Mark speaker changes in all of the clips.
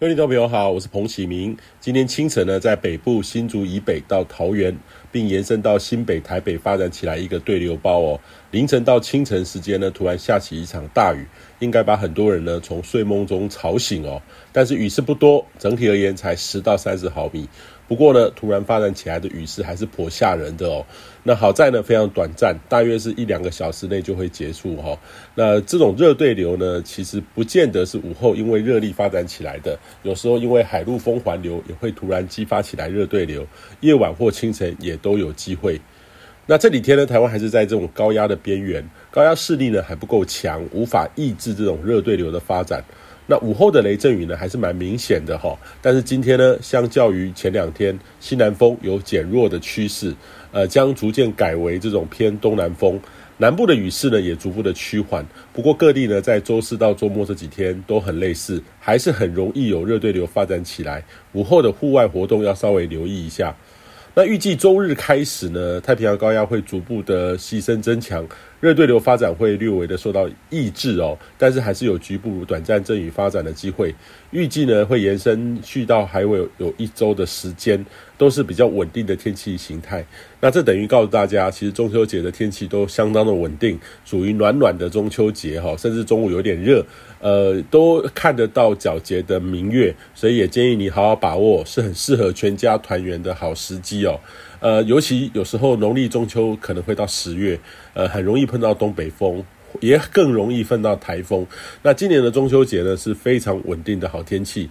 Speaker 1: 各位听众朋友好，我是彭启明。今天清晨呢，在北部新竹以北到桃园，并延伸到新北、台北发展起来一个对流包哦。凌晨到清晨时间呢，突然下起一场大雨，应该把很多人呢从睡梦中吵醒哦。但是雨势不多，整体而言才十到三十毫米。不过呢，突然发展起来的雨势还是颇吓人的哦。那好在呢，非常短暂，大约是一两个小时内就会结束哈、哦。那这种热对流呢，其实不见得是午后因为热力发展起来的，有时候因为海陆风环流也会突然激发起来热对流，夜晚或清晨也都有机会。那这几天呢，台湾还是在这种高压的边缘，高压势力呢还不够强，无法抑制这种热对流的发展。那午后的雷阵雨呢，还是蛮明显的哈。但是今天呢，相较于前两天，西南风有减弱的趋势，呃，将逐渐改为这种偏东南风。南部的雨势呢，也逐步的趋缓。不过各地呢，在周四到周末这几天都很类似，还是很容易有热对流发展起来。午后的户外活动要稍微留意一下。那预计周日开始呢，太平洋高压会逐步的牺牲增强，热对流发展会略微的受到抑制哦，但是还是有局部短暂阵雨发展的机会。预计呢会延伸去到还会有有一周的时间，都是比较稳定的天气形态。那这等于告诉大家，其实中秋节的天气都相当的稳定，属于暖暖的中秋节哈，甚至中午有点热，呃，都看得到皎洁的明月，所以也建议你好好把握，是很适合全家团圆的好时机哦。呃，尤其有时候农历中秋可能会到十月，呃，很容易碰到东北风，也更容易碰到台风。那今年的中秋节呢是非常稳定的好天气。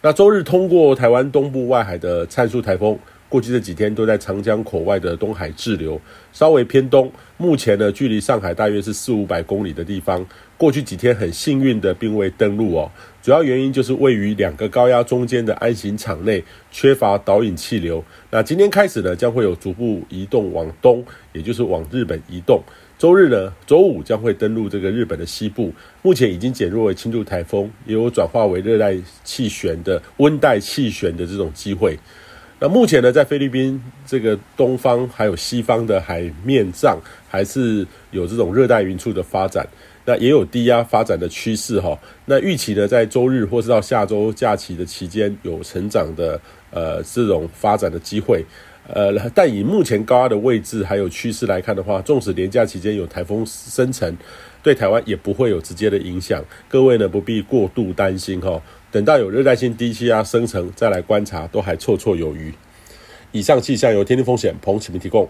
Speaker 1: 那周日通过台湾东部外海的灿数台风。过去这几天都在长江口外的东海滞留，稍微偏东。目前呢，距离上海大约是四五百公里的地方。过去几天很幸运的并未登陆哦，主要原因就是位于两个高压中间的安行场内缺乏导引气流。那今天开始呢，将会有逐步移动往东，也就是往日本移动。周日呢，周五将会登陆这个日本的西部。目前已经减弱为轻度台风，也有转化为热带气旋的温带气旋的这种机会。那目前呢，在菲律宾这个东方还有西方的海面上，还是有这种热带云束的发展，那也有低压发展的趋势哈。那预期呢，在周日或是到下周假期的期间，有成长的呃这种发展的机会。呃，但以目前高压的位置还有趋势来看的话，纵使连假期间有台风生成，对台湾也不会有直接的影响。各位呢，不必过度担心哈。等到有热带性低气压生成，再来观察，都还绰绰有余。以上气象由天天风险彭启明提供。